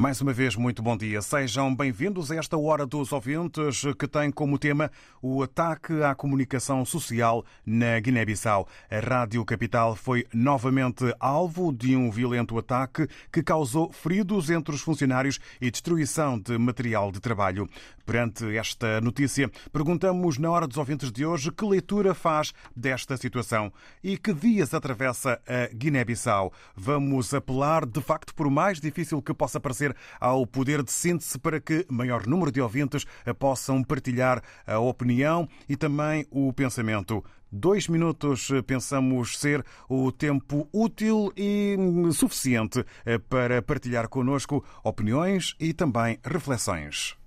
Mais uma vez, muito bom dia. Sejam bem-vindos a esta Hora dos Ouvintes, que tem como tema o ataque à comunicação social na Guiné-Bissau. A Rádio Capital foi novamente alvo de um violento ataque que causou feridos entre os funcionários e destruição de material de trabalho. Perante esta notícia, perguntamos na Hora dos Ouvintes de hoje que leitura faz desta situação e que dias atravessa a Guiné-Bissau. Vamos apelar, de facto, por mais difícil que possa parecer, ao poder de síntese para que maior número de ouvintes possam partilhar a opinião e também o pensamento. Dois minutos pensamos ser o tempo útil e suficiente para partilhar connosco opiniões e também reflexões.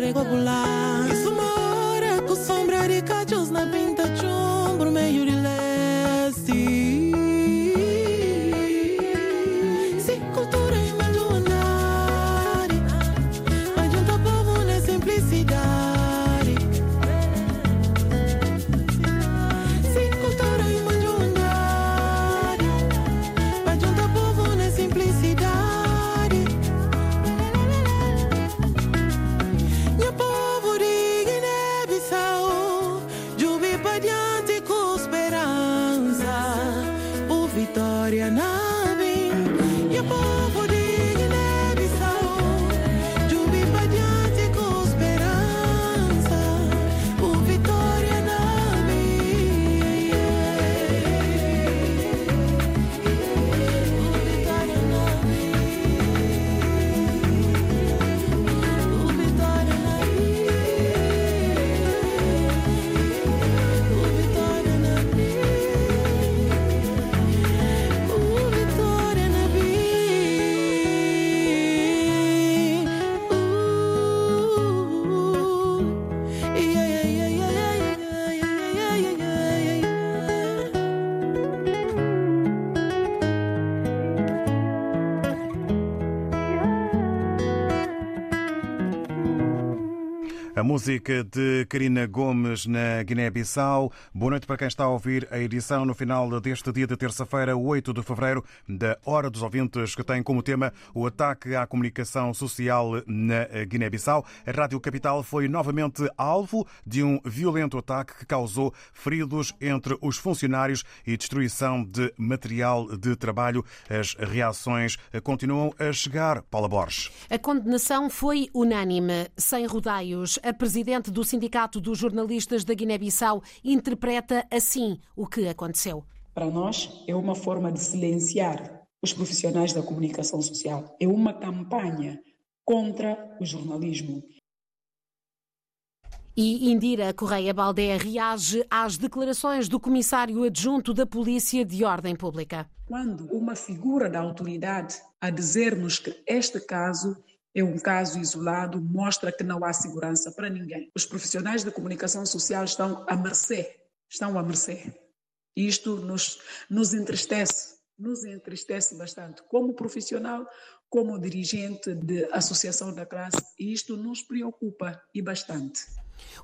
regolare música de Karina Gomes na Guiné-Bissau. Boa noite para quem está a ouvir a edição no final deste dia de terça-feira, 8 de fevereiro, da Hora dos Ouvintes, que tem como tema o ataque à comunicação social na Guiné-Bissau. A Rádio Capital foi novamente alvo de um violento ataque que causou feridos entre os funcionários e destruição de material de trabalho. As reações continuam a chegar. Paula Borges. A condenação foi unânime, sem rodeios. A presidente do Sindicato dos Jornalistas da Guiné-Bissau interpreta assim o que aconteceu. Para nós, é uma forma de silenciar os profissionais da comunicação social. É uma campanha contra o jornalismo. E Indira Correia Baldé reage às declarações do comissário adjunto da Polícia de Ordem Pública. Quando uma figura da autoridade a dizer-nos que este caso é um caso isolado, mostra que não há segurança para ninguém. Os profissionais da comunicação social estão à mercê, estão à mercê. Isto nos, nos entristece, nos entristece bastante, como profissional, como dirigente de associação da classe, e isto nos preocupa e bastante.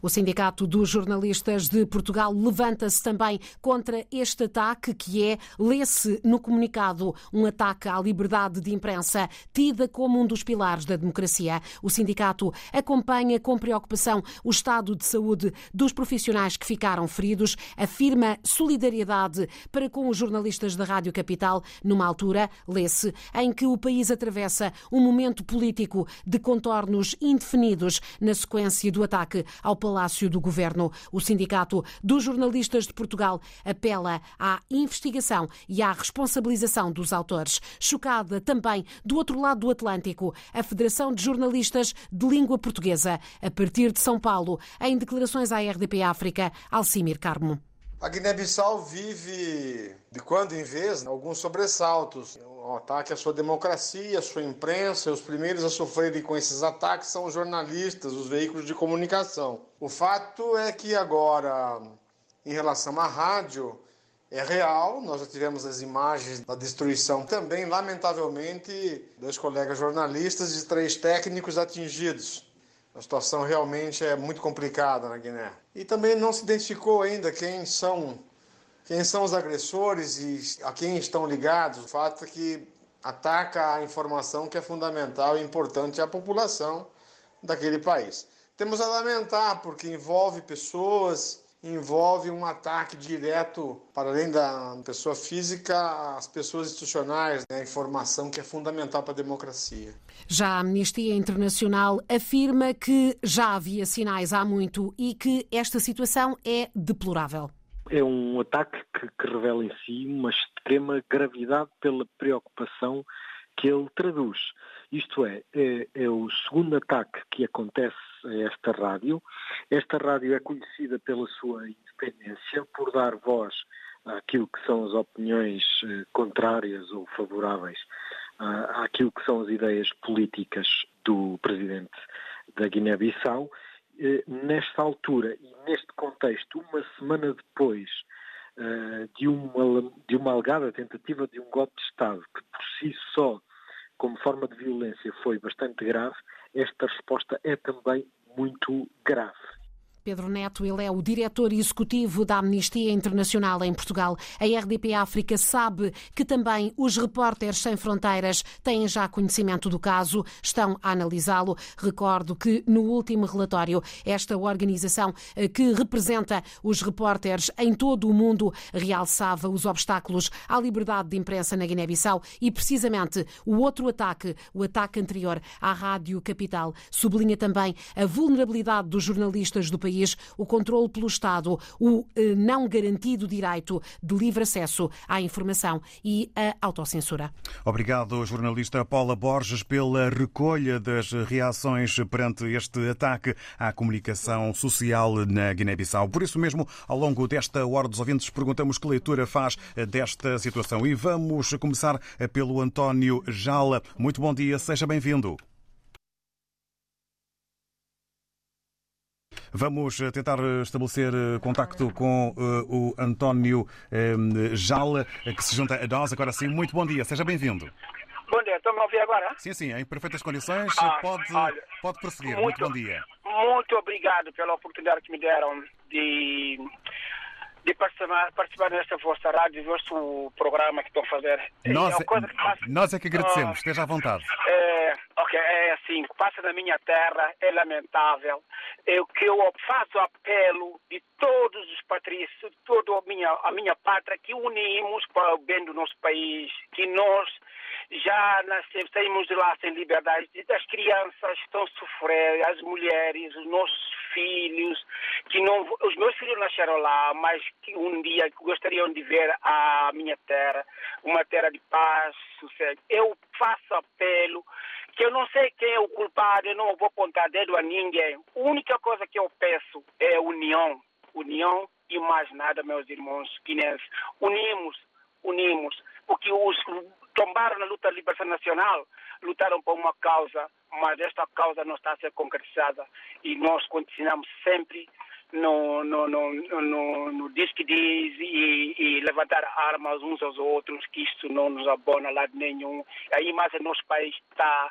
O Sindicato dos Jornalistas de Portugal levanta-se também contra este ataque, que é, lê-se no comunicado, um ataque à liberdade de imprensa, tida como um dos pilares da democracia. O sindicato acompanha com preocupação o estado de saúde dos profissionais que ficaram feridos, afirma solidariedade para com os jornalistas da Rádio Capital, numa altura, lê-se, em que o país atravessa um momento político de contornos indefinidos na sequência do ataque ao Palácio do Governo. O Sindicato dos Jornalistas de Portugal apela à investigação e à responsabilização dos autores. Chocada também, do outro lado do Atlântico, a Federação de Jornalistas de Língua Portuguesa, a partir de São Paulo, em declarações à RDP África, Alcimir Carmo. A Guiné-Bissau vive, de quando em vez, alguns sobressaltos. Um ataque à sua democracia, à sua imprensa. Os primeiros a sofrerem com esses ataques são os jornalistas, os veículos de comunicação. O fato é que agora, em relação à rádio, é real. Nós já tivemos as imagens da destruição também, lamentavelmente, dos colegas jornalistas e três técnicos atingidos. A situação realmente é muito complicada na Guiné. E também não se identificou ainda quem são, quem são os agressores e a quem estão ligados. O fato é que ataca a informação que é fundamental e importante à população daquele país. Temos a lamentar porque envolve pessoas, envolve um ataque direto, para além da pessoa física, às pessoas institucionais, né? a informação que é fundamental para a democracia. Já a Amnistia Internacional afirma que já havia sinais há muito e que esta situação é deplorável. É um ataque que, que revela em si uma extrema gravidade pela preocupação que ele traduz. Isto é, é, é, o segundo ataque que acontece a esta rádio. Esta rádio é conhecida pela sua independência, por dar voz àquilo que são as opiniões eh, contrárias ou favoráveis àquilo que são as ideias políticas do presidente da Guiné-Bissau. Eh, nesta altura e neste contexto, uma semana depois eh, de uma, de uma alegada tentativa de um golpe de Estado, que por si só como forma de violência foi bastante grave, esta resposta é também muito grave. Pedro Neto, ele é o diretor executivo da Amnistia Internacional em Portugal. A RDP África sabe que também os repórteres sem fronteiras têm já conhecimento do caso, estão a analisá-lo. Recordo que no último relatório, esta organização eh, que representa os repórteres em todo o mundo realçava os obstáculos à liberdade de imprensa na Guiné-Bissau e precisamente o outro ataque, o ataque anterior à Rádio Capital, sublinha também a vulnerabilidade dos jornalistas do país país, o controle pelo Estado, o eh, não garantido direito de livre acesso à informação e a autocensura. Obrigado, jornalista Paula Borges, pela recolha das reações perante este ataque à comunicação social na Guiné-Bissau. Por isso mesmo, ao longo desta hora dos ouvintes, perguntamos que leitura faz desta situação. E vamos começar pelo António Jala. Muito bom dia, seja bem-vindo. Vamos eh, tentar eh, estabelecer eh, contacto com o António Jala, que se junta a nós. Agora sim, muito bom dia, seja bem-vindo. Bom dia, estão-me a ouvir agora? Sim, sim, em perfeitas condições. Ah, pode, olha, pode prosseguir. Muito, muito, bom dia. muito obrigado pela oportunidade que me deram de, de participar, participar nesta vossa rádio, vosso programa que estão a fazer. Nós, é, uma coisa que nós é que agradecemos, esteja à vontade. é, ok, é assim, o que passa na minha terra é lamentável. É o que eu faço apelo de todos os patrícios, de toda a minha, a minha pátria, que unimos para o bem do nosso país, que nós já nascemos, saímos de lá sem liberdade, e as crianças estão a sofrer, as mulheres, os nossos filhos, que não, os meus filhos nasceram lá, mas que um dia gostariam de ver a minha terra, uma terra de paz, sossego. Eu faço apelo que eu não sei quem é o culpado, eu não vou apontar dedo a ninguém. A única coisa que eu peço é união. União e mais nada, meus irmãos guinenses. Unimos, unimos. Porque os tombaram na luta de libertação nacional lutaram por uma causa, mas esta causa não está a ser concretizada. E nós continuamos sempre no, no, no, no, no diz que diz e, e levantar armas uns aos outros, que isto não nos abona a lado nenhum. Aí, mas o nosso país está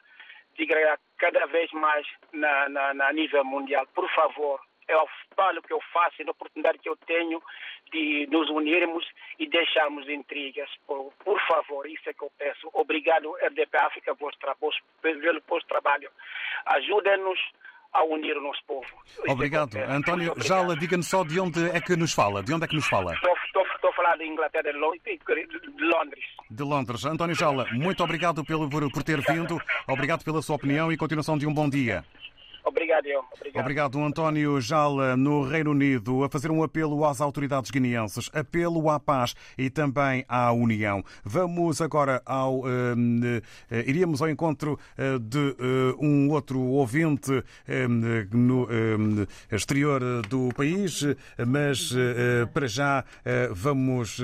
degradar cada vez mais na, na, na nível mundial. Por favor, é o trabalho que eu faço e a oportunidade que eu tenho de nos unirmos e deixarmos intrigas. Por, por favor, isso é que eu peço. Obrigado, RDP África, pelo vosso trabalho. Ajudem-nos a unir o nosso povo. Isso é Obrigado. peço. António Muito Jala, diga-nos só de onde é que nos fala. De onde é que nos fala? Estou, estou, estou a falar de Inglaterra, de Lo- de Londres. De Londres. António Jala, muito obrigado pelo, por ter vindo, obrigado pela sua opinião e continuação de um bom dia. Obrigado, eu. Obrigado. Obrigado, António Jala, no Reino Unido, a fazer um apelo às autoridades guineenses, apelo à paz e também à união. Vamos agora ao. hum, eh, iríamos ao encontro eh, de eh, um outro ouvinte hum, no hum, exterior do país, mas para já vamos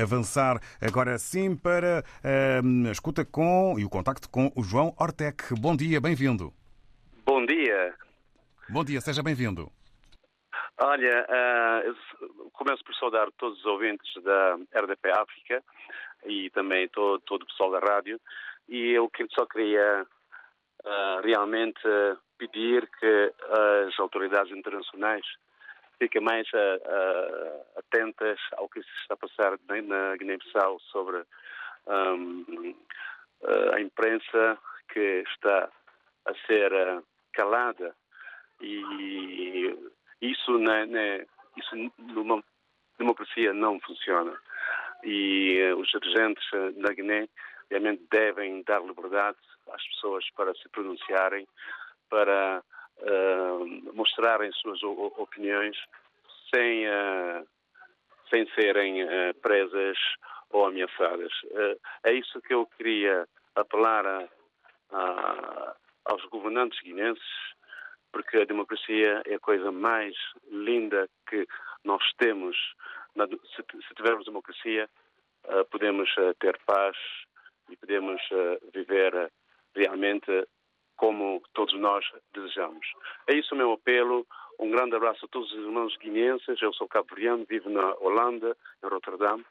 avançar agora sim para a escuta com e o contacto com o João Ortec. Bom dia, bem-vindo. Bom dia. Bom dia, seja bem-vindo. Olha, eu começo por saudar todos os ouvintes da RDP África e também todo, todo o pessoal da rádio. E eu só queria ah, realmente pedir que as autoridades internacionais fiquem mais ah, atentas ao que se está a passar na- Guiné-Bissau sobre ah, a imprensa que está a ser calada e isso, na, na- isso numa democracia não funciona. E eh, os dirigentes eh, na Guiné realmente devem dar liberdade às pessoas para se pronunciarem, para eh, mostrarem suas opiniões sem, eh, sem serem presas ou ameaçadas. É isso que eu queria apelar a- a- aos governantes guinenses, porque a democracia é a coisa mais linda que nós temos. Se, tivermos democracia, eh, podemos eh, ter paz e podemos eh, viver realmente como todos nós desejamos. É isso o meu apelo. Um grande abraço a todos os irmãos guineenses. Eu sou cabo-verdiano, vivo na Holanda, em Rotterdam,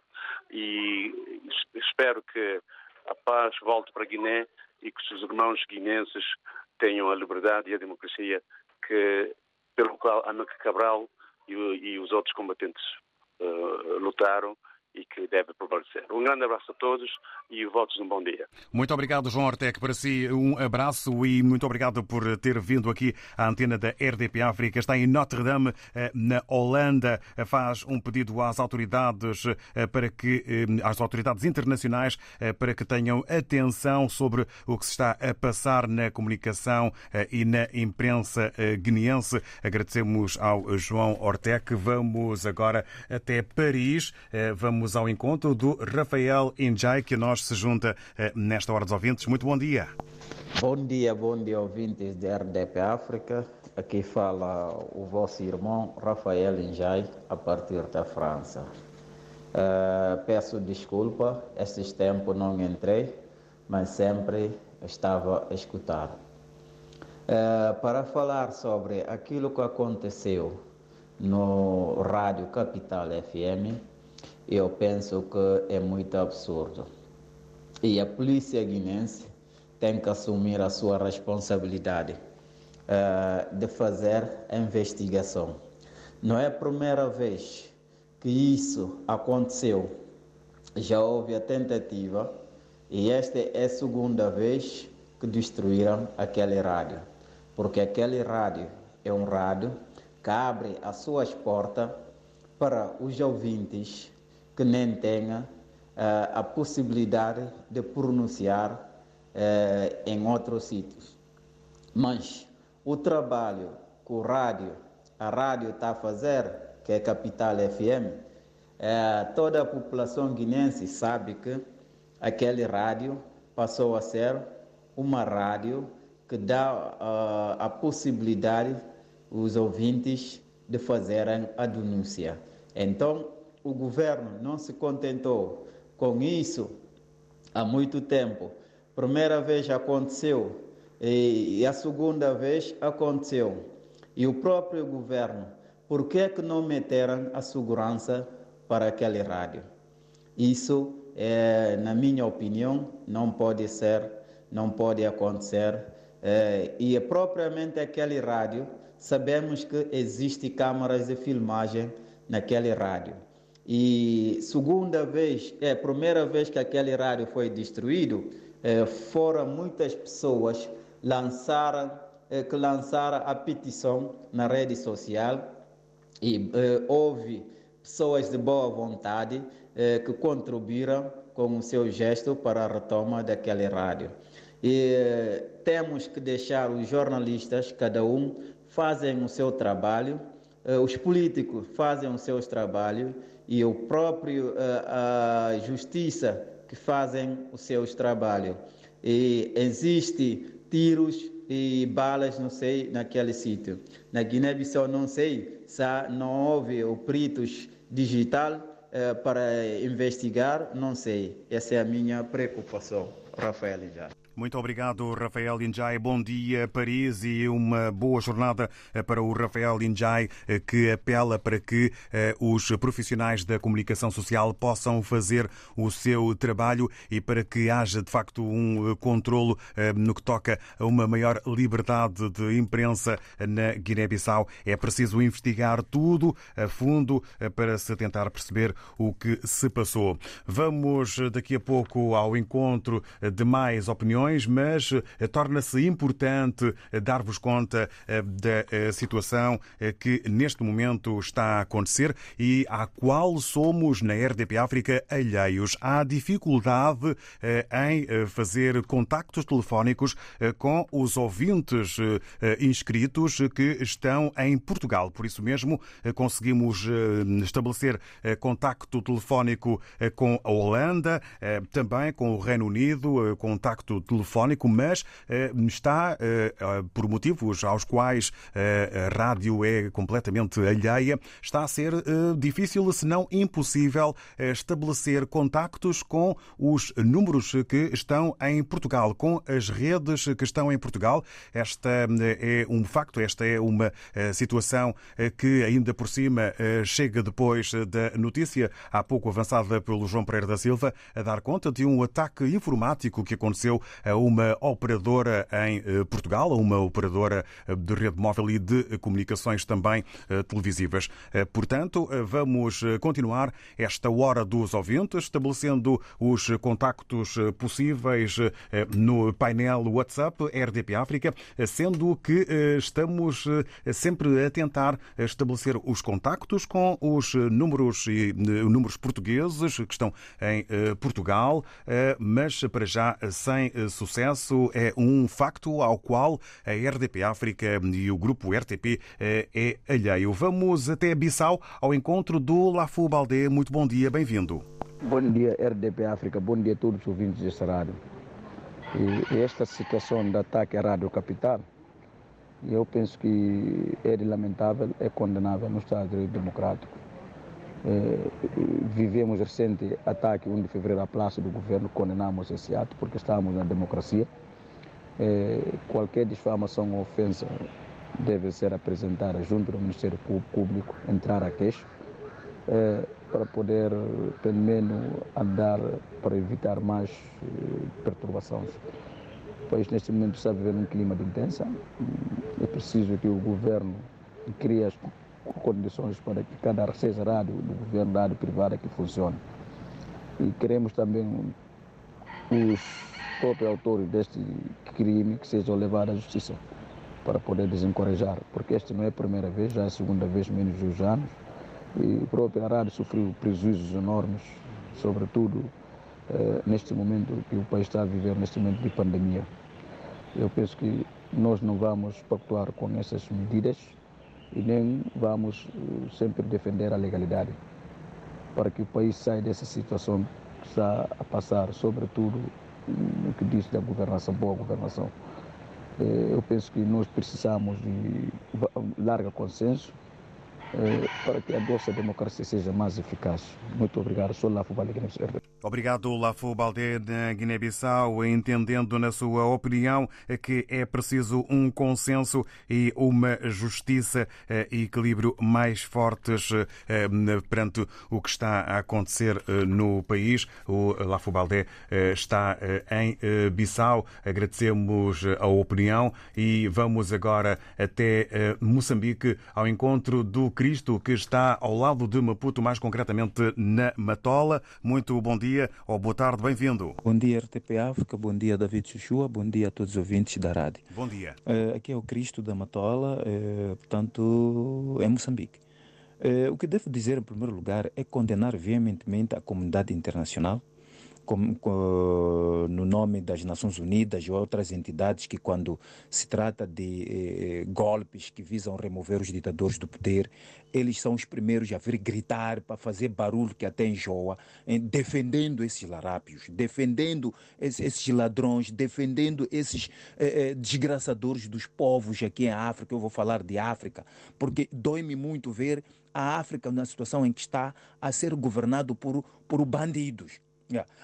e es- espero que a paz volte para Guiné e que os seus irmãos guineenses tenham a liberdade e a democracia que, pelo qual América Cabral e, e os outros combatentes eh, lutaram e que deve prevalecer. Um grande abraço a todos e votos de um bom dia. Muito obrigado, João Ortec. Para si, um abraço e muito obrigado por ter vindo aqui à antena da RDP África. Está em Notre Dame, eh, na Holanda. Faz um pedido às autoridades eh, para que, eh, às autoridades internacionais eh, para que tenham atenção sobre o que se está a passar na comunicação eh, e na imprensa eh, guineense. Agradecemos ao João Ortec. Vamos agora até Paris. Eh, Vamos ao encontro do Rafael Injai, que nós se junta eh, nesta hora dos ouvintes. Muito bom dia. Bom dia, bom dia, ouvintes da RDP África. Aqui fala o vosso irmão Rafael Injai, a partir da França. Eh, peço desculpa, esses tempos não entrei, mas sempre estava a escutar. Eh, para falar sobre aquilo que aconteceu no Rádio Capital FM, eu penso que é muito absurdo. E a polícia guinense tem que assumir a sua responsabilidade. uh, de fazer a investigação. Não é a primeira vez que isso aconteceu. Já houve a tentativa e esta é a segunda vez que destruíram aquele rádio. Porque aquele rádio é um rádio que abre as suas portas para os ouvintes que nem tenham uh, a possibilidade de pronunciar uh, em outros sítios. Mas o trabalho que o rádio, a rádio está a fazer, que é Capital FM, uh, eh, toda a população guinense sabe que aquele rádio passou a ser uma rádio que dá a possibilidade os ouvintes de fazerem a denúncia. Então, o governo não se contentou com isso há muito tempo. Primeira vez aconteceu e a segunda vez aconteceu. E o próprio governo, por que, que não meteram a segurança para aquele rádio? Isso, é, na minha opinião, não pode ser, não pode acontecer. É, e é propriamente aquele rádio, sabemos que existe câmaras de filmagem naquele rádio. E segunda vez, é primeira vez que aquele rádio foi destruído, é, foram muitas pessoas lançaram, é, que lançaram a petição na rede social e é, houve pessoas de boa vontade é, que contribuíram com o seu gesto para a retoma daquele rádio. E é, temos que deixar os jornalistas, cada um, fazem o seu trabalho, é, os políticos fazem os seus trabalhos e o próprio eh, a justiça que fazem os seus trabalhos. E existe tiros e balas, não sei, naquele sítio. Na Guiné-Bissau, não sei se não houve o peritos digital eh, para investigar, não sei. Essa é a minha preocupação. Rafael já. Muito obrigado, Rafael Injai. Bom dia, Paris, e uma boa jornada eh, para o Rafael Injai, eh, que apela para que eh, os profissionais da comunicação social possam fazer o seu trabalho e para que haja, de facto, um controlo no que toca a uma maior liberdade de imprensa na Guiné-Bissau. É preciso investigar tudo a fundo para se tentar perceber o que se passou. Vamos daqui a pouco ao encontro de mais opiniões mas eh, torna-se importante eh, dar-vos conta eh, da situação que neste momento está a acontecer e à qual somos na RDP África alheios. Há dificuldade em fazer contactos telefónicos com os ouvintes inscritos que estão em Portugal. Por isso mesmo, conseguimos estabelecer contacto telefónico com a Holanda, também com o Reino Unido, contacto telefónico, mas eh, está, eh, eh, por motivos aos quais a rádio é completamente alheia, está a ser difícil, se não impossível, estabelecer contactos com os números que estão em Portugal, com as redes que estão em Portugal. Esta é um facto, esta é uma situação que ainda por cima chega depois da notícia há pouco avançada pelo João Pereira da Silva a dar conta de um ataque informático que aconteceu a uma operadora em eh, Portugal, a uma operadora eh, de rede móvel e de comunicações também eh, televisivas. Portanto, vamos continuar esta hora dos ouvintes, estabelecendo os contactos possíveis no painel WhatsApp RDP África, sendo que estamos sempre a tentar estabelecer os contactos com os números, números portugueses que estão em Portugal, mas para já sem sucesso é um facto ao qual a RDP África e o grupo RTP eh, é alheio. Vamos até Bissau ao encontro do Lafu Baldé. Muito bom dia, bem-vindo. Bom dia, RDP África. Bom dia a todos os ouvintes desta rádio. E esta situação de ataque à Rádio Capital, eu penso que é lamentável, é condenável no Estado Democrático. Eh, vivemos recente ataque 1 de fevereiro à Praça do Governo, condenamos esse ato porque estamos na democracia. Eh, qualquer difamação ou ofensa deve ser apresentada junto ao Ministério Público, entrar a queixo, eh, para poder, pelo menos, andar para evitar mais perturbações. Pois neste momento está vivendo um clima de intensa, preciso que o governo crie as condições para que cada seja rádio do governo, rádio privada que funcione. E queremos também os próprios autores deste crime que sejam levados à justiça para poder desencorajar, porque este não é a primeira vez, já é a segunda vez menos de uns anos, e a própria rádio sofreu prejuízos enormes, sobretudo eh, neste momento que o país está a viver, neste momento de pandemia. Eu penso que nós não vamos pactuar com essas medidas e nem vamos eh, sempre defender a legalidade para que o país saia dessa situação que está a passar, sobretudo no que diz da governação, boa governação. Eu penso que nós precisamos de largo consenso eh, para que a nossa democracia seja mais eficaz. Muito obrigado. Sou Lafo Balde, Obrigado, Lafo Balde, da Guiné-Bissau, entendendo na sua opinião que é preciso um consenso e uma justiça e equilíbrio mais fortes eh, perante o que está a acontecer eh, no país. O Lafo Balde está em Bissau. Agradecemos a opinião e vamos agora até Moçambique ao encontro do Cristo, que está ao lado de Maputo, mais concretamente na Matola. Muito bom dia ou boa tarde, bem-vindo. Bom dia, RTP África, bom dia, David Chuchua, bom dia a todos os ouvintes da rádio. Bom dia. Uh, aqui é o Cristo da Matola, uh, portanto, é Moçambique. Uh, o que devo dizer, em primeiro lugar, é condenar veementemente a comunidade internacional com, com, no nome das Nações Unidas e outras entidades que, quando se trata de eh, golpes que visam remover os ditadores do poder, eles são os primeiros a vir gritar para fazer barulho que até enjoa, eh, defendendo esses larápios, defendendo esses, esses ladrões, defendendo esses eh, eh, desgraçadores dos povos aqui em África. Eu vou falar de África, porque dói-me muito ver a África na situação em que está a ser governado por, por bandidos.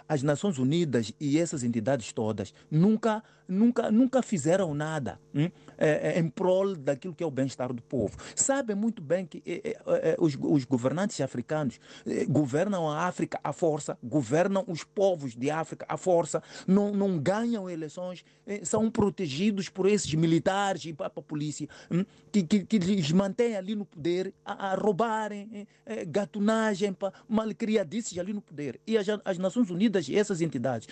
As Nações Unidas e essas entidades todas nunca, nunca, nunca fizeram nada hum? é, é, em prol daquilo que é o bem-estar do povo. Sabem muito bem que é, é, é os, os, governantes africanos governam a África à força, governam os povos de África à força, não, não ganham eleições, são protegidos por esses militares e a polícia hum? que, que, que lhes mantêm ali no poder a, a roubarem, gatunagem, malcriadices ali no poder. E as, as Nações Unidas e essas entidades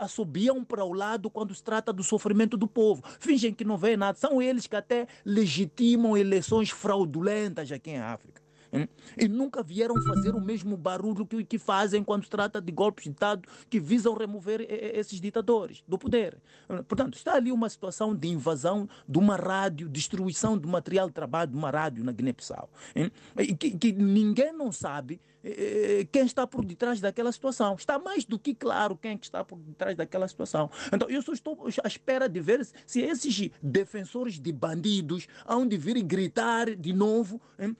assobiam para o lado quando se trata do sofrimento do povo. Fingem que não vê nada. São eles que até legitimam eleições fraudulentas aqui em África. Hum? E nunca vieram fazer o mesmo barulho que, que fazem quando se trata de golpes de Estado que visam remover esses ditadores do poder. Hum, portanto, está ali uma situação de invasão de uma rádio, destruição do material de trabalho de uma rádio na Guiné-Bissau. Hum? Que, que ninguém não sabe eh, eh, quem está por detrás daquela situação. Está mais do que claro quem é está por detrás daquela situação. Então, eu só estou à espera de ver se esses defensores de bandidos hão de vir gritar de novo, hein,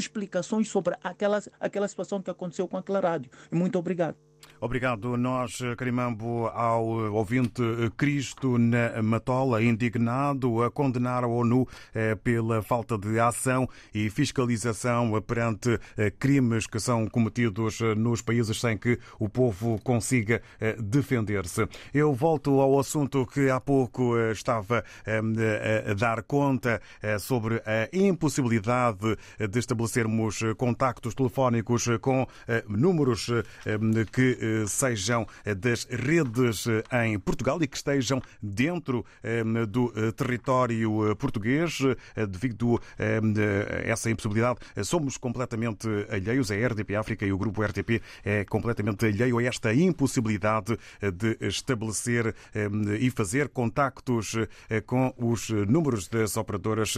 explicações sobre aquela, aquela situação que aconteceu com aquela rádio. Muito obrigado. Obrigado. Nós, Carimambo, ao ouvinte Cristo na Matola, indignado a condenar a ONU eh, pela falta de ação e fiscalização perante eh, crimes que são cometidos eh, nos países sem que o povo consiga defender-se. Eu volto ao assunto que há pouco estava a dar conta sobre a impossibilidade de estabelecermos contactos telefónicos com números que sejam das redes em Portugal e que estejam dentro do território português devido a essa impossibilidade. Somos completamente alheios, a RDP África e o grupo RTP é completamente alheio a esta impossibilidade de estabelecer e fazer contactos com os números das operadoras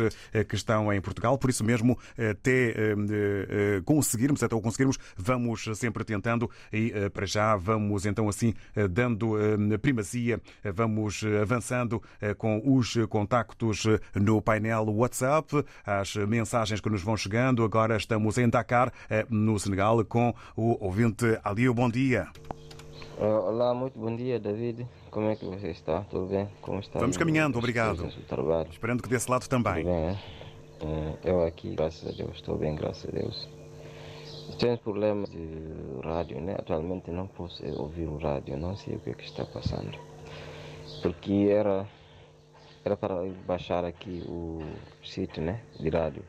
que estão em Portugal. Por isso mesmo, até conseguirmos, até o conseguirmos, vamos sempre tentando e para já vamos então assim eh, dando eh, primazia, eh, vamos avançando com os contactos no painel WhatsApp, as mensagens que nos vão chegando. Agora estamos em Dakar, no Senegal, com o ouvinte Aliu. Bom dia. Olá, muito bom dia, David. Como é que você está? Tudo bem? Como está? Vamos caminhando, obrigado. Esperando que desse lado também. Tudo bem, é? Eu aqui, graças a Deus, estou bem, graças a Deus. Tenho problemas de rádio, né? Atualmente não posso ouvir o rádio, não sei o que, é que está passando. Porque era era para baixar aqui o sítio, né? De rádio.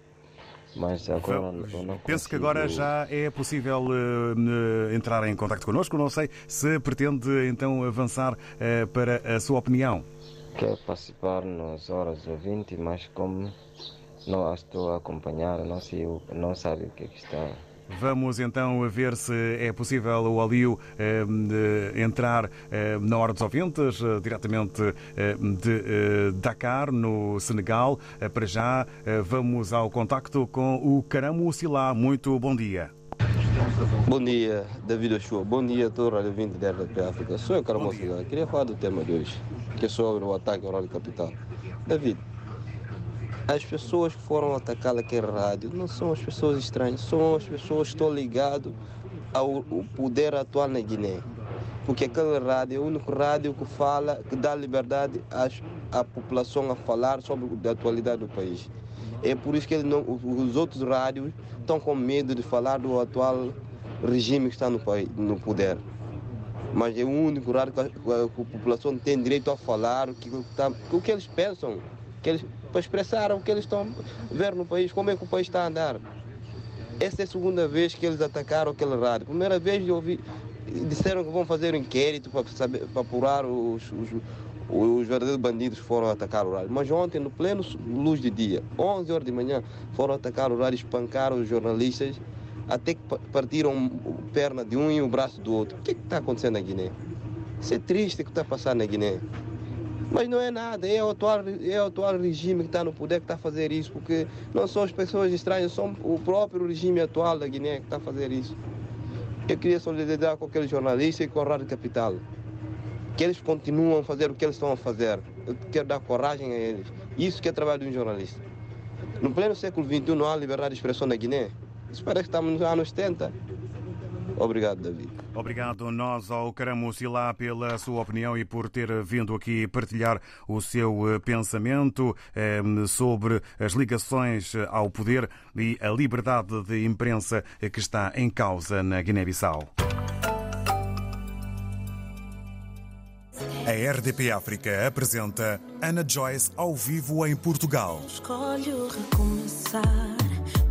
Mas agora eu não Penso que agora já é possível uh, entrar em contato connosco. Não sei se pretende então avançar uh, para a sua opinião. Quero participar nas horas ouvintes, mas como não estou a acompanhar, não sei, não sabe o que, é que está Vamos então ver se é possível o Aliu eh, entrar eh, na hora dos ouvintes, eh, diretamente eh, de eh, Dakar, no Senegal. Eh, para já, vamos ao contacto com o Caramo Silá. Muito bom dia. Bom dia, David Ochoa. Bom dia a todos os ouvintes da RDP África. Sou o Caramo Silá. Queria falar do tema de hoje, que é sobre o ataque ao Rádio Capital. David, as pessoas que foram atacar aquele rádio não são as pessoas estranhas, são as pessoas que estão ligadas ao poder atual na Guiné. Porque aquele rádio é o único rádio que fala, que dá liberdade às, à população a falar sobre a atualidade do país. É por isso que não, os outros rádios estão com medo de falar do atual regime que está no, país, no poder. Mas é o único rádio que a, que a população tem direito a falar o que, tá, o que eles pensam. Que eles, para expressar o que eles estão a ver no país, como é que o país está a andar. Essa é a segunda vez que eles atacaram aquele rádio. Primeira vez eu ouvi, disseram que vão fazer um inquérito para, saber, para apurar os, os, os verdadeiros bandidos foram atacar o rádio. Mas ontem, no pleno luz de dia, 11 horas de manhã, foram atacar o rádio, espancaram os jornalistas, até que partiram perna de um e o braço do outro. O que está acontecendo na Guiné? Isso é triste o que está passando na Guiné. Mas não é nada, é o atual, é o atual regime que está no poder que está a fazer isso, porque não são as pessoas estranhas, são o próprio regime atual da Guiné que está a fazer isso. Eu queria solidarizar com aquele jornalista e com a Rádio Capital. Que eles continuam a fazer o que eles estão a fazer. Eu quero dar coragem a eles. Isso que é trabalho de um jornalista. No pleno século XXI não há liberdade de expressão na Guiné. Isso parece que estamos nos anos 70. Obrigado, David. Obrigado nós ao Caramo Silá pela sua opinião e por ter vindo aqui partilhar o seu eh, pensamento eh, sobre as ligações ao poder e a liberdade de imprensa que está em causa na Guiné-Bissau. A RDP África apresenta Ana Joyce ao vivo em Portugal. Escolho recomeçar,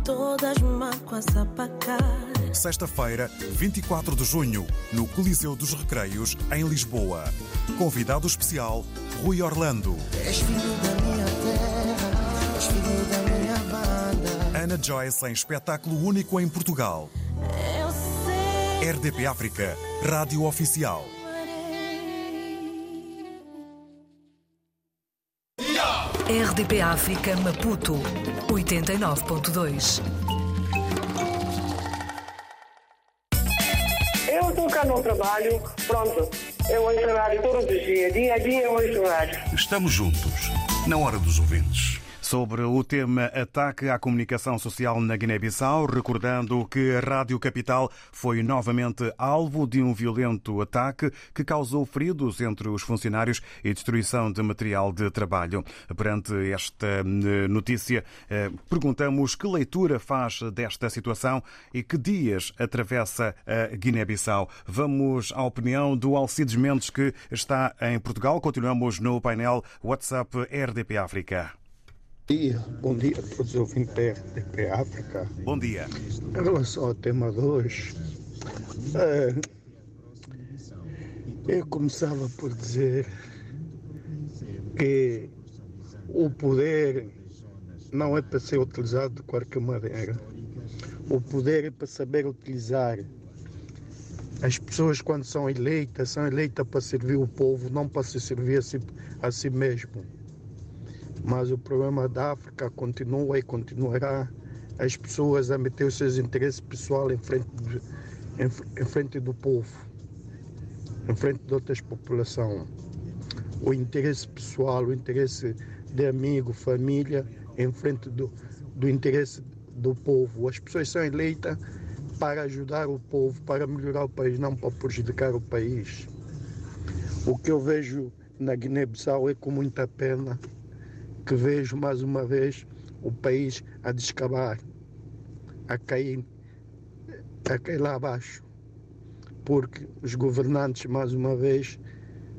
todas mágoas apagar. Sexta-feira, 24 de junho, no Coliseu dos Recreios, em Lisboa. Convidado especial, Rui Orlando. És filho da minha terra, és filho da minha banda. Ana Joyce em espetáculo único em Portugal. Eu sei. RDP África, Rádio Oficial. RDP África Maputo 89.2 No trabalho, pronto. Eu ouço rádio todos os dias, dia a dia eu ouço rádio. Estamos juntos, na hora dos ouvintes sobre o tema ataque à comunicação social na Guiné-Bissau, recordando que a Rádio Capital foi novamente alvo de um violento ataque que causou feridos entre os funcionários e destruição de material de trabalho. Perante esta eh, notícia, eh, perguntamos que leitura faz desta situação e que dias atravessa a Guiné-Bissau. Vamos à opinião do Alcides Mendes, que está em Portugal. Continuamos no painel WhatsApp RDP África dia, bom dia a todos os ouvintes da RTP África. Bom dia. Em relação ao tema de hoje, uh, eu começava por dizer que o poder não é para ser utilizado de qualquer maneira. O poder é para saber utilizar. As pessoas, quando são eleitas, são eleitas para servir o povo, não para se servir a si, a si mesmo mas o problema da África continua e continuará as pessoas a meter os seus interesses pessoais em frente, de, em, em frente do povo, em frente de outras populações. O interesse pessoal, o interesse de amigo, família, em frente do, do interesse do povo. As pessoas são eleitas para ajudar o povo, para melhorar o país, não para prejudicar o país. O que eu vejo na Guiné-Bissau é com muita pena que vejo mais uma vez o país a descabar, a cair, a cair lá abaixo. Porque os governantes, mais uma vez,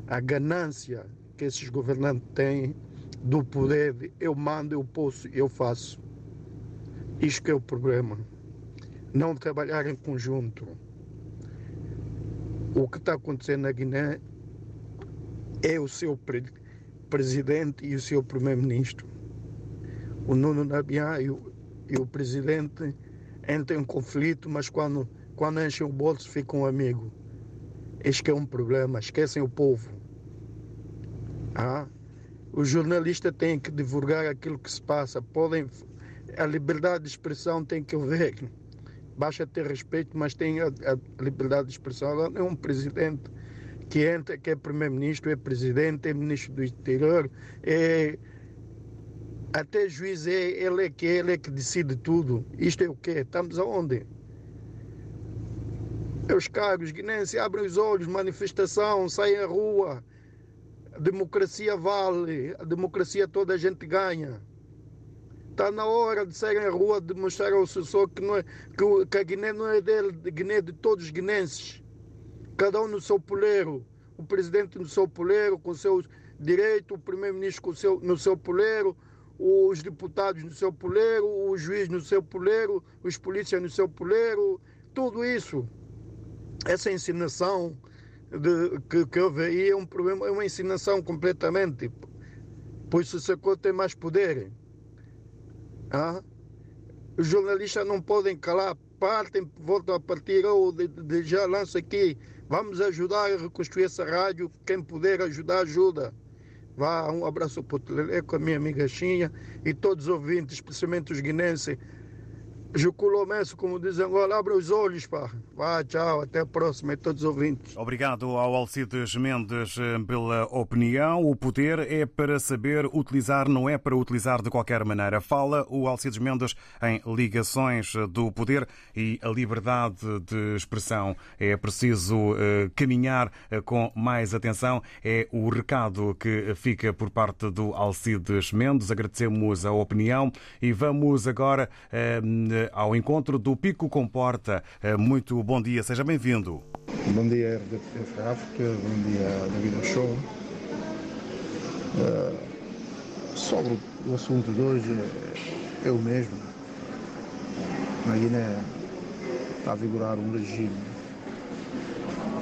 a ganância que esses governantes têm do poder, de eu mando, eu posso, eu faço. Isto é o problema. Não trabalhar em conjunto. O que está acontecendo na Guiné é o seu pre presidente e o seu primeiro-ministro. O Nuno Nabiá e o, e o presidente entram em conflito, mas quando, quando enchem o bolso ficam amigos. Este é um problema, esquecem o povo. Ah? O jornalista tem que divulgar aquilo que se passa. Podem, a liberdade de expressão tem que haver. Basta ter respeito, mas tem a, a liberdade de expressão. Agora, é um presidente que entra, que é primeiro-ministro, é presidente, é ministro do interior, é até juiz é ele é que ele é que decide tudo. Isto é o quê? Estamos aonde? Os cargos guinenses abrem os olhos, manifestação, saem à rua. A democracia vale, a democracia toda a gente ganha. Está na hora de sair à rua demonstrar ao sucessor que, não é, que, que a Guiné não é dele, Guiné é de todos os guinenses. Cada um no seu poleiro. O presidente no seu poleiro, com seus direitos, o primeiro-ministro seu, no seu poleiro, os deputados no seu poleiro, o juiz no seu poleiro, os polícias no seu poleiro, tudo isso. Essa ensinação de, que, que houve aí é um problema, é uma ensinação completamente. Pois o Secor tem mais poder. Ah? Os jornalistas não podem calar, partem, voltam a partir, ou de, de, já lança aqui. Vamos ajudar a reconstruir essa rádio. Quem puder ajudar, ajuda. Vá, um abraço para o Teleleco, a minha amiga Xinha e todos os ouvintes, especialmente os guinenses. Juculo como dizem agora, abre os olhos, pá. Vá, tchau, até a próxima e todos os ouvintes. Obrigado ao Alcides Mendes eh, pela opinião. O poder é para saber utilizar, não é para utilizar de qualquer maneira. Fala o Alcides Mendes em ligações do poder e a liberdade de expressão. É preciso eh, caminhar eh, com mais atenção. É o recado que fica por parte do Alcides Mendes. Agradecemos a opinião e vamos agora ao encontro do Pico Comporta. Muito bom dia, seja bem-vindo. Bom dia, RDF África, bom dia, David Show. Uh, sobre o assunto de hoje, é o mesmo. Na Guiné está a vigorar um regime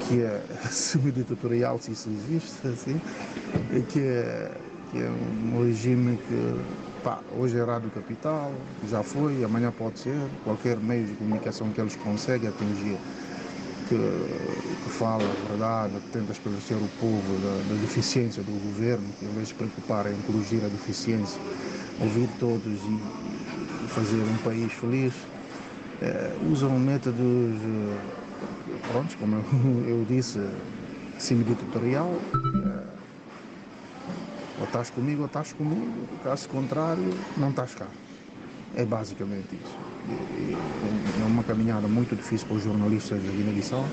que é semi-ditatorial, se isso existe, assim, que é, que é um regime que Pá, hoje é Rádio Capital, já foi, amanhã pode ser, qualquer meio de comunicação que eles conseguem atingir, que, que fala a verdade, que tenta esclarecer o povo da, da deficiência do governo, que em vez de preocupar em corrigir a deficiência, ouvir todos e, fazer um país feliz, é, usam métodos, eh, prontos, como eu, eu disse, semi-ditatorial. Ou estás comigo ou estás comigo, caso contrário, não estás cá. É basicamente isso. É uma caminhada muito difícil para os jornalistas da Guiné-Bissau.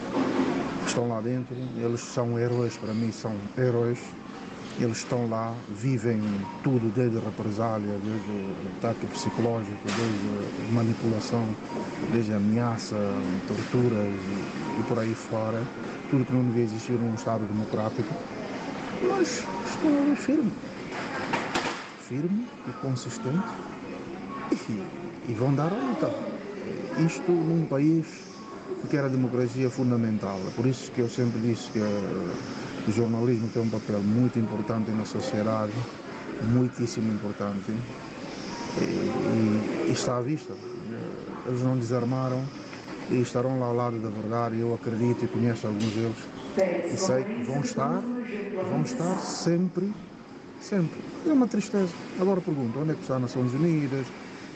Estão lá dentro, eles são heróis, para mim são heróis. Eles estão lá, vivem tudo, desde represália, desde ataque psicológico, desde manipulação, desde ameaça, torturas e, e por aí fora. Tudo que não devia existir num Estado democrático. Mas estão firme. Firme e consistente. E, e vão dar a luta. Isto num país que era a democracia fundamental. É por isso que eu sempre disse que uh, o jornalismo tem um papel muito importante na sociedade, muitíssimo importante. E, e está à vista. Eles não desarmaram e estarão lá ao lado da verdade. Eu acredito e conheço alguns deles e sei que vão estar, vão estar sempre, sempre. É uma tristeza. Agora pergunto, onde é que está as Nações Unidas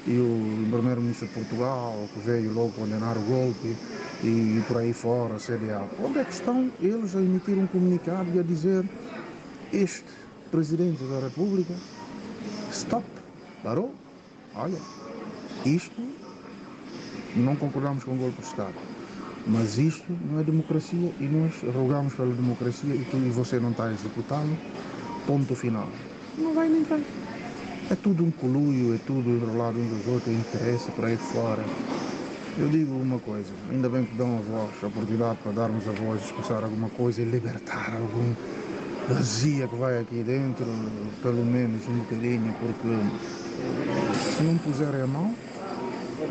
e o primeiro-ministro de Portugal, que veio logo condenar o golpe e, por aí fora, a CDA. Onde é que estão eles a emitir um comunicado e a dizer este Presidente da República, stop, parou, olha, isto não concordamos com o golpe de Estado mas isto não é democracia e nós rogamos pela democracia e tu e você não está executando. Ponto final. Não vai nem vai. É tudo um coluio, é tudo enrolado uns dos outros, interessa para aí fora. Eu digo uma coisa, ainda bem que dão a voz, a oportunidade para darmos a voz, expressar alguma coisa e libertar algum, vazia que vai aqui dentro, pelo menos um bocadinho, porque se não puserem a mão,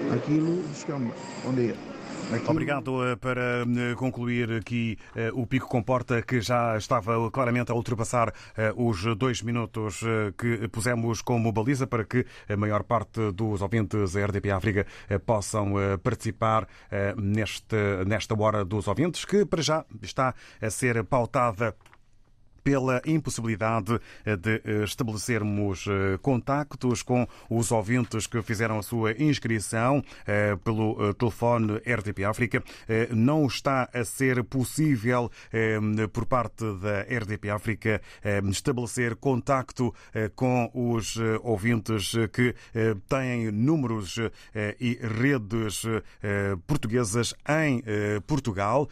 aquilo descamba. Bom dia. Obrigado eh, para eh, concluir aqui eh, o Pico Comporta, que já estava claramente a ultrapassar os dois minutos que pusemos como baliza para que a maior parte dos ouvintes da RDP África possam participar neste, nesta hora dos ouvintes, que para já está a ser pautada pela impossibilidade eh, de eh, estabelecermos eh, contactos com os ouvintes que fizeram a sua inscrição pelo telefone RTP África. Não está a ser possível, por parte da RDP África, estabelecer contacto com os ouvintes que têm números e redes portuguesas em Portugal.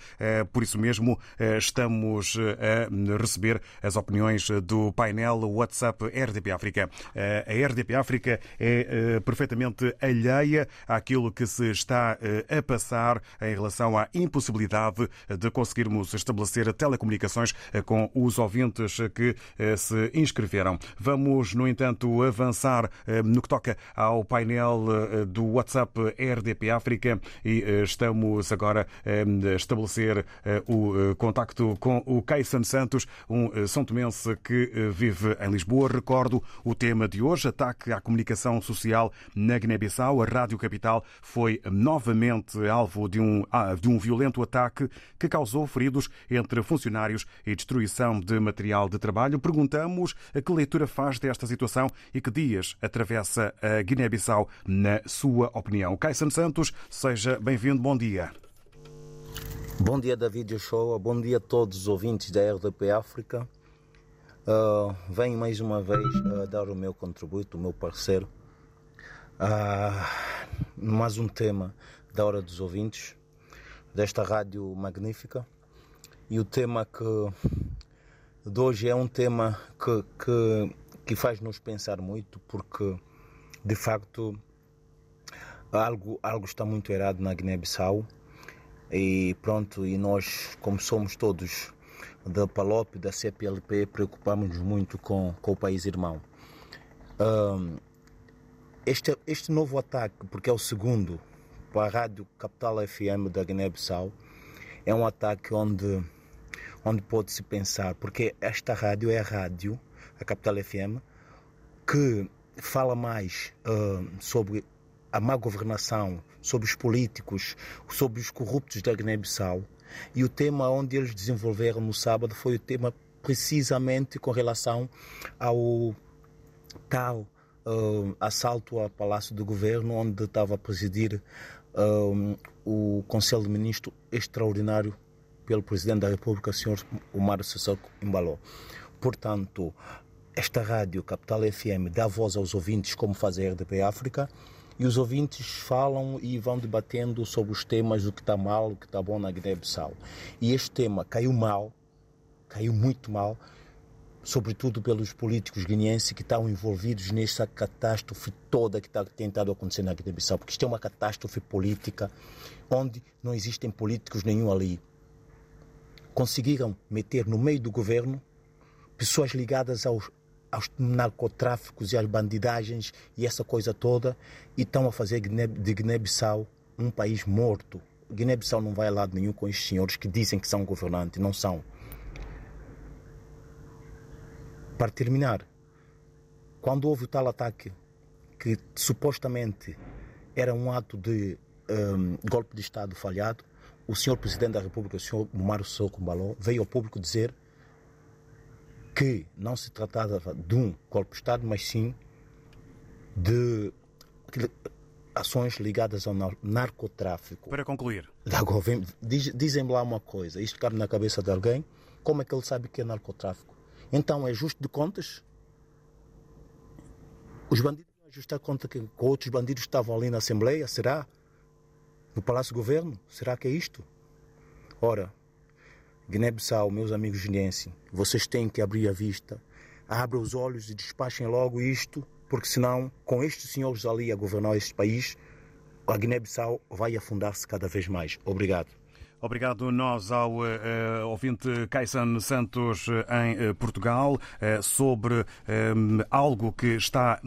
Por isso mesmo, estamos a receber as opiniões do painel WhatsApp RDP África. Eh, a RDP África é eh, perfeitamente alheia àquilo que se está eh, a passar em relação à impossibilidade de conseguirmos estabelecer telecomunicações com os ouvintes que se inscreveram. Vamos, no entanto, avançar no que toca ao painel do WhatsApp RDP África e estamos agora a estabelecer o contacto com o Kaysan Santos, um eh, são Tomense que eh, vive em Lisboa. Recordo o tema de hoje, ataque à comunicação social na Guiné-Bissau. A Rádio Capital foi novamente alvo de um, ah, de um violento ataque que causou feridos entre funcionários e destruição de material de trabalho. Perguntamos a que leitura faz desta situação e que dias atravessa a Guiné-Bissau, na sua opinião. Caissan Santos, seja bem-vindo, bom dia. Bom dia, David Show. Bom dia a todos os ouvintes da RDP África. Uh, venho mais uma vez dar o meu contributo, o meu parceiro, uh, mais um tema da Hora dos Ouvintes, desta rádio magnífica. E o tema que de hoje é um tema que, que, que faz-nos pensar muito, porque de facto algo, algo está muito errado na Guiné-Bissau e pronto, e nós, como somos todos da PALOP, da CPLP, preocupamos muito com, com o país irmão. Um, este, este novo ataque, porque é o segundo para a Rádio Capital FM da Guiné-Bissau, é um ataque onde, onde pode-se pensar, porque esta rádio é a rádio, a Capital FM, que fala mais uh, sobre a má governação, sobre os políticos, sobre os corruptos da Guiné-Bissau. E o tema onde eles desenvolveram no sábado foi o tema precisamente com relação ao tal uh, assalto ao Palácio do Governo, onde estava a presidir uh, o Conselho de Ministros extraordinário pelo Presidente da República, Sr. Omar Sissoko Embaló. Portanto, esta rádio, Capital FM, dá voz aos ouvintes como faz a RDP África e os ouvintes falam e vão debatendo sobre os temas do que está mal, o que está bom na Guiné-Bissau. E este tema caiu mal, caiu muito mal, sobretudo pelos políticos guineenses que estão envolvidos nessa catástrofe toda que está tentando acontecer na Guiné-Bissau, porque isto é uma catástrofe política onde não existem políticos nenhum ali. Conseguiram meter no meio do governo pessoas ligadas aos, aos narcotráficos e às bandidagens e essa coisa toda e estão a fazer de Guiné-Bissau um país morto. Guiné-Bissau não vai a lado nenhum com estes senhores que dizem que são governantes, não são. Para terminar, quando houve o tal ataque que supostamente era um ato de um, golpe de Estado falhado, o senhor Presidente da República, o senhor Mumaro Soko Baló, veio ao público dizer que não se tratava de um golpe de Estado, mas sim de ações ligadas ao narcotráfico. Para concluir. Dizem-me lá uma coisa, isto cabe na cabeça de alguém, como é que ele sabe que é narcotráfico? Então é justo de contas? Os bandidos vão ajustar conta que outros bandidos estavam ali na Assembleia, será? No Palácio do Governo? Será que é isto? Ora, Guiné-Bissau, meus amigos guineenses, vocês têm que abrir a vista, abram os olhos e despachem logo isto, porque senão, com estes senhores ali a governar este país, a Guiné-Bissau vai afundar-se cada vez mais. Obrigado. Obrigado nós ao uh, ouvinte Kaisan Santos em uh, Portugal uh, sobre algo que está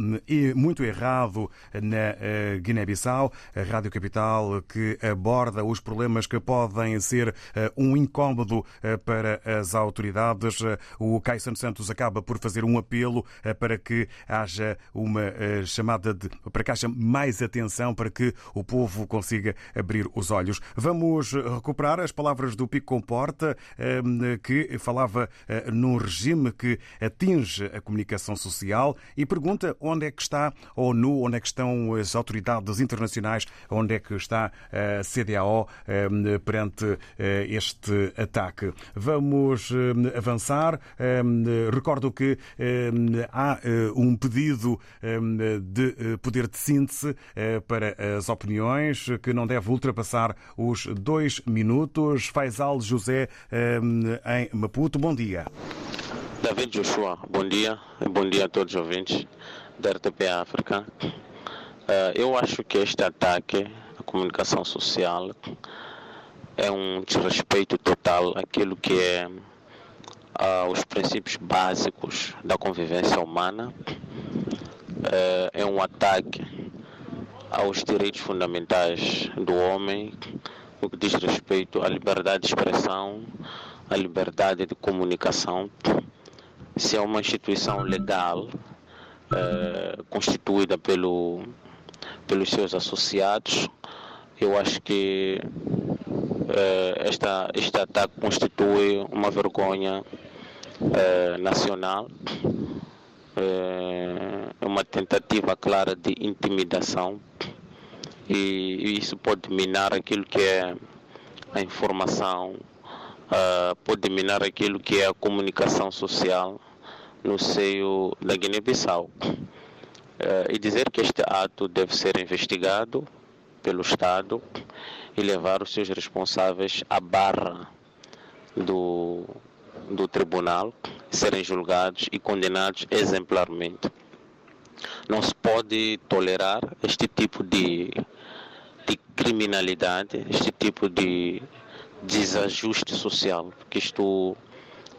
muito errado na Guiné-Bissau, a Rádio Capital que aborda os problemas que podem ser um incómodo para as autoridades. O Kaisan Santos acaba por fazer um apelo para que haja uma chamada de para que haja mais atenção para que o povo consiga abrir os olhos. Vamos recuperar as palavras do Pico Comporta, ehm, que falava eh, num regime que atinge a comunicação social e pergunta onde é que está a ONU, onde é que estão as autoridades internacionais, onde é que está a CDAO ehm, perante eh, este ataque. Vamos ehm, avançar. Recordo que há eh, um pedido de poder de síntese para as opiniões que não deve ultrapassar os dois minutos minutos. Faisal José ehm, em Maputo. Bom dia. David Joshua, bom dia. Bom dia a todos os ouvintes da RTP África. Eh, eu acho que este ataque à comunicação social é um desrespeito total àquilo que é uh, os princípios básicos da convivência humana. Uh, é um ataque aos direitos fundamentais do homem, no que diz respeito à liberdade de expressão, à liberdade de comunicação. Se é uma instituição legal, é, constituída pelo, pelos seus associados, eu acho que é, esta, este ataque constitui uma vergonha é, nacional, é uma tentativa clara de intimidação e isso pode minar aquilo que é a informação, uh, pode minar aquilo que é a comunicação social no seio da Guiné-Bissau. Uh, e dizer que este ato deve ser investigado pelo Estado e levar os seus responsáveis à barra do, do tribunal, serem julgados e condenados exemplarmente. Não se pode tolerar este tipo de de criminalidade, este tipo de desajuste social, que isto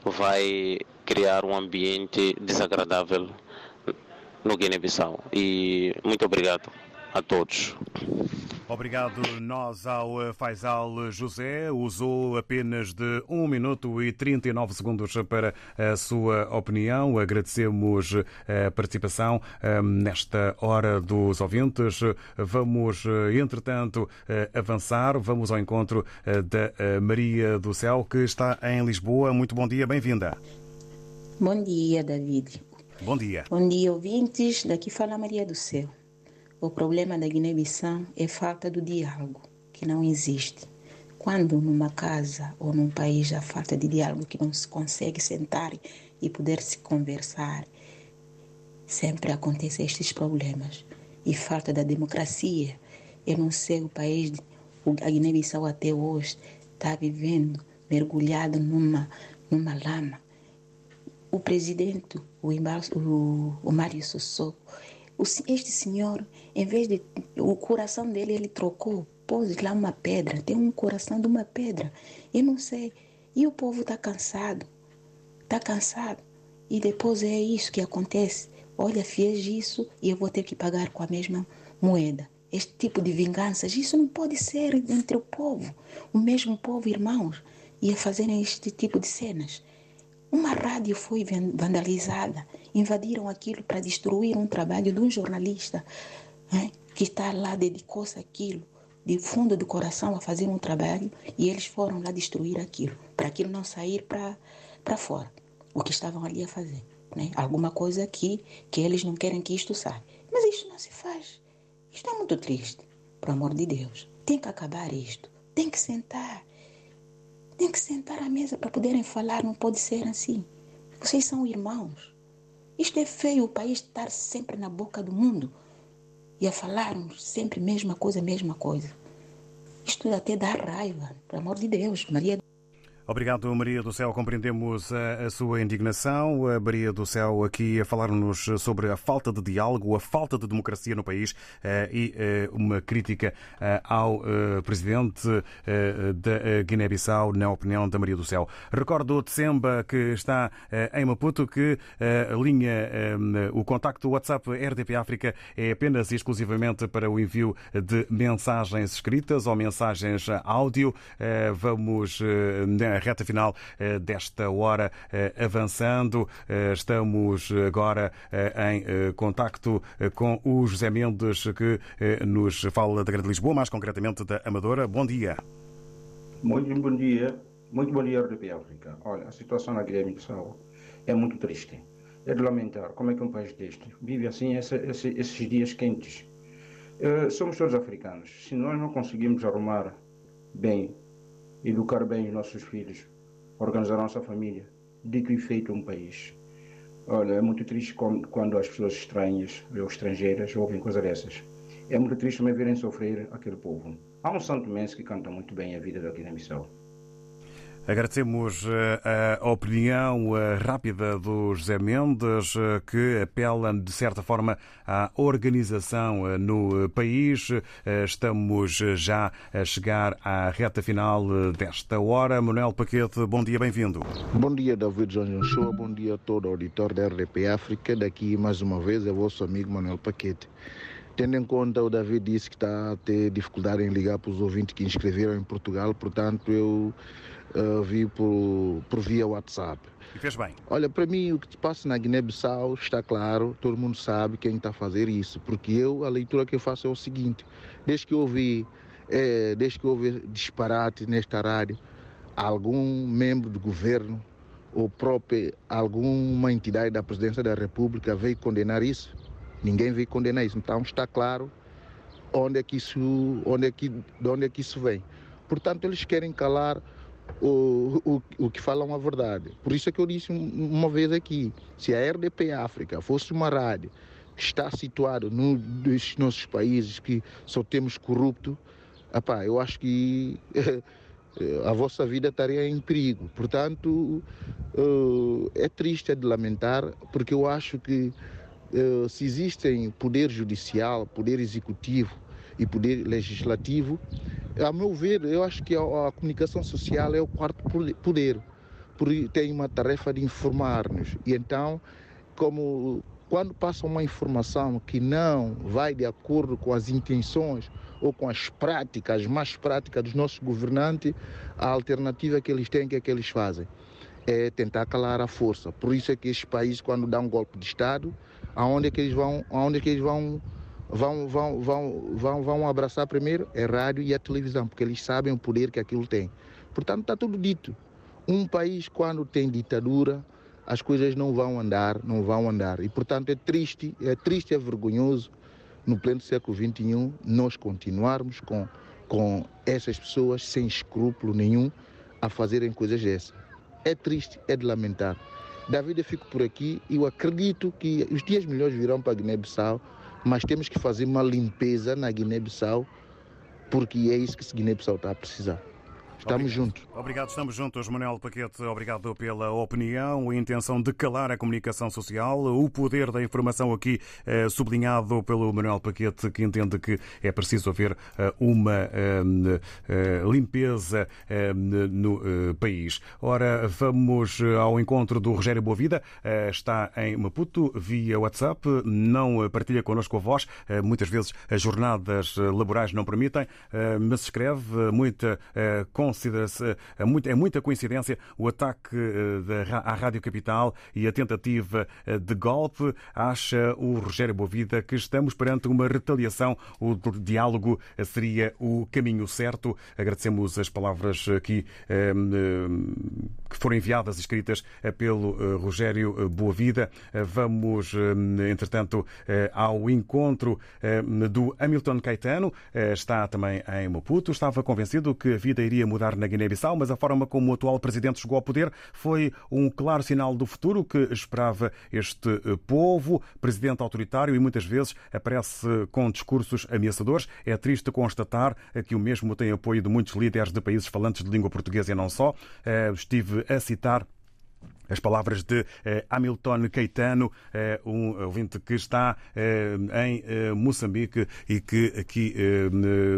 vai criar um ambiente desagradável no Guiné-Bissau. E muito obrigado a todos. Obrigado nós ao eh, Faisal José. Usou apenas de 1 minuto e 39 segundos para a sua opinião. Agradecemos a participação ehm, nesta hora dos ouvintes. Vamos, eh, entretanto, eh, avançar. Vamos ao encontro da Maria do Céu, que está em Lisboa. Muito bom dia, bem-vinda. Bom dia, David. Bom dia. Bom dia, ouvintes. Daqui fala Maria do Céu. O problema da Guiné-Bissau é falta do diálogo, que não existe. Quando numa casa ou num país há falta de diálogo, que não se consegue sentar e poder se conversar, sempre acontecem estes problemas. E falta da democracia. Eu não sei o país, a Guiné-Bissau até hoje está vivendo mergulhado numa, numa lama. O presidente, o, o, o Mário Sossô, este senhor, em vez de. O coração dele, ele trocou, pôs lá uma pedra, tem um coração de uma pedra. Eu não sei. E o povo está cansado. Está cansado. E depois é isso que acontece. Olha, fez isso e eu vou ter que pagar com a mesma moeda. Este tipo de vinganças, isso não pode ser entre o povo. O mesmo povo, irmãos, ia fazerem este tipo de cenas. Uma rádio foi vandalizada, invadiram aquilo para destruir um trabalho de um jornalista né, que está lá, dedicou-se àquilo, de fundo do coração a fazer um trabalho e eles foram lá destruir aquilo, para aquilo não sair para fora, o que estavam ali a fazer. Né? Alguma coisa aqui que eles não querem que isto saia. Mas isto não se faz. Isto é muito triste, por amor de Deus. Tem que acabar isto. Tem que sentar tem que sentar à mesa para poderem falar, não pode ser assim. Vocês são irmãos. Isto é feio o país estar sempre na boca do mundo e a falarmos sempre mesma coisa, mesma coisa. Isto até dá raiva, pelo amor de Deus, Maria. Obrigado, Maria do Céu. Compreendemos a, a, sua indignação. A Maria do Céu aqui a falar-nos sobre a falta de diálogo, a falta de democracia no país uh, e uh, uma crítica uh, ao presidente da Guiné-Bissau, na opinião da Maria do Céu. Recordo Tsemba, que está em Maputo, que a linha, o contacto WhatsApp RDP África é apenas e exclusivamente para o envio de mensagens escritas ou mensagens áudio. Vamos na reta final eh, desta hora eh, avançando. Eh, estamos agora em contacto com o José Mendes, que nos fala da Grande Lisboa, mais concretamente da Amadora. Bom dia. Muito bom dia. Muito bom dia, RDP África. Olha, a situação na Guiné-Bissau é muito triste. É de lamentar como é que um país deste vive assim esse, esse, esses dias quentes. Uh, somos todos africanos. Se nós não conseguimos arrumar bem educar bem os nossos filhos, organizar a nossa família, dito e feito um país. Olha, é muito triste quando as pessoas estranhas ou estrangeiras ouvem coisas dessas. É muito triste também verem sofrer aquele povo. Há um santo imenso que canta muito bem a vida daqui na missão. Agradecemos eh, a opinião eh, rápida do José Mendes, eh, que apela, de certa forma, à organização no país. Estamos já a chegar à reta final desta hora. Manuel Paquete, bom dia, bem-vindo. Bom dia, David João. Bom dia a todo o auditor da RDP África. Daqui, mais uma vez, é vosso amigo Manuel Paquete. Tendo em conta, o David disse que está a ter dificuldade em ligar para os ouvintes que inscreveram em Portugal, portanto, eu uh, vi por, por via WhatsApp. E fez bem. Olha, para mim o que se passa na Guiné-Bissau está claro, todo mundo sabe quem está a fazer isso, porque eu, a leitura que eu faço é o seguinte, desde que eu ouvi, é, desde que houve disparate nesta rádio, algum membro do governo ou próprio alguma entidade da presidência da República veio condenar isso? Ninguém veio condenar isso. Então está claro onde é que isso, onde é que, de onde é que isso vem. Portanto, eles querem calar o, o, o que falam a verdade. Por isso é que eu disse uma vez aqui, se a RDP África fosse uma rádio que está situada num dos nossos países que só temos corrupto, epá, eu acho que a vossa vida estaria em perigo. Portanto, eh, é triste, é de lamentar, porque eu acho que se existem poder judicial, poder executivo e poder legislativo, a meu ver, eu acho que a, comunicação social é o quarto poder, porque tem uma tarefa de informar-nos. E então, como quando passa uma informação que não vai de acordo com as intenções ou com as práticas, as más práticas dos nossos governantes, a alternativa que eles têm, que é que eles fazem? É tentar calar a força. Por isso é que estes países, quando dão um golpe de Estado, aonde é que eles vão, aonde é que eles vão vão, vão, vão, vão, vão abraçar primeiro a rádio e a televisão, porque eles sabem o poder que aquilo tem. Portanto, está tudo dito. Um país, quando tem ditadura, as coisas não vão andar, não vão andar. E, portanto, é triste, é triste é vergonhoso, no pleno século XXI, nós continuarmos com, com essas pessoas sem escrúpulo nenhum a fazerem coisas dessas. É triste, é de lamentar. David, eu fico por aqui e eu acredito que os dias melhores virão para Guiné-Bissau mas temos que fazer uma limpeza na Guiné-Bissau, porque é isso que a Guiné-Bissau está a precisar. Estamos juntos. Obrigado, estamos juntos. Manuel Paquete, obrigado pela opinião, a intenção de calar a comunicação social, o poder da informação aqui eh, sublinhado pelo Manuel Paquete, que entende que é preciso haver eh, uma eh, limpeza no país. Ora, vamos ao encontro do Rogério Boavida, está em Maputo, via WhatsApp, não partilha connosco a voz, muitas vezes as jornadas laborais não permitem, mas escreve muita considera-se é muita coincidência o ataque eh, à Rádio Capital e a tentativa eh, de golpe. Acha o Rogério Bovida que estamos perante uma retaliação. O diálogo seria o caminho certo. Agradecemos as palavras aqui ehm, eh, que foram enviadas, escritas pelo Rogério Boavida. Vamos, entretanto, ao encontro do Hamilton Caetano. Está também em Maputo. Estava convencido que a vida iria mudar mudar na Guiné-Bissau, mas a forma como o atual presidente chegou ao poder foi um claro sinal do futuro que esperava este eh, povo. Presidente autoritário e muitas vezes aparece com discursos ameaçadores. É triste constatar que o mesmo tem apoio de muitos líderes de países falantes de língua portuguesa e não só. Eh, estive a citar as palavras de eh, Hamilton Caetano, eh, um ouvinte que está eh, em Moçambique e que aqui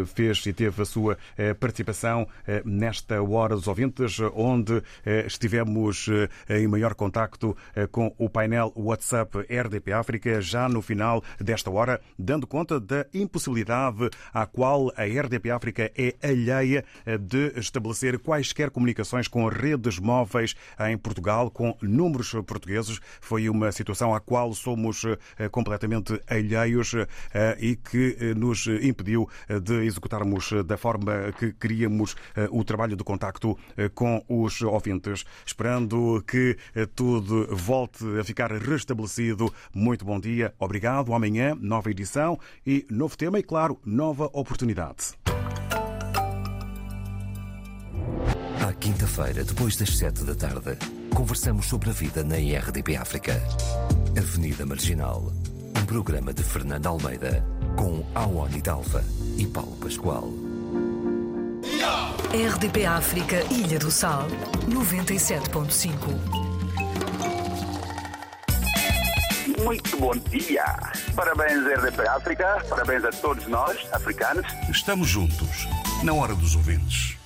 fez e teve a sua participação nesta Hora dos Ouvintes, onde estivemos em maior contacto com o painel WhatsApp RDP África, já no final desta hora, dando conta da impossibilidade à qual a RDP África é alheia de estabelecer quaisquer comunicações com redes móveis em Portugal com números portugueses. Foi uma situação à qual somos eh, completamente alheios eh, e que eh, nos impediu de executarmos da forma que queríamos o trabalho de contacto com os ouvintes. Esperando que tudo volte a ficar restabelecido. Muito bom dia, obrigado. Amanhã, nova edição e novo tema e, claro, nova oportunidade. À quinta-feira, depois das sete da tarde, conversamos sobre a vida na IRDP África. Avenida Marginal, um programa de Fernando Almeida, com Awani Dalva e Paulo Pascoal. RDP África, Ilha do Sal, 97.5. Muito bom dia. Parabéns, RDP África. Parabéns a todos nós, africanos. Estamos juntos, na hora dos ouvintes.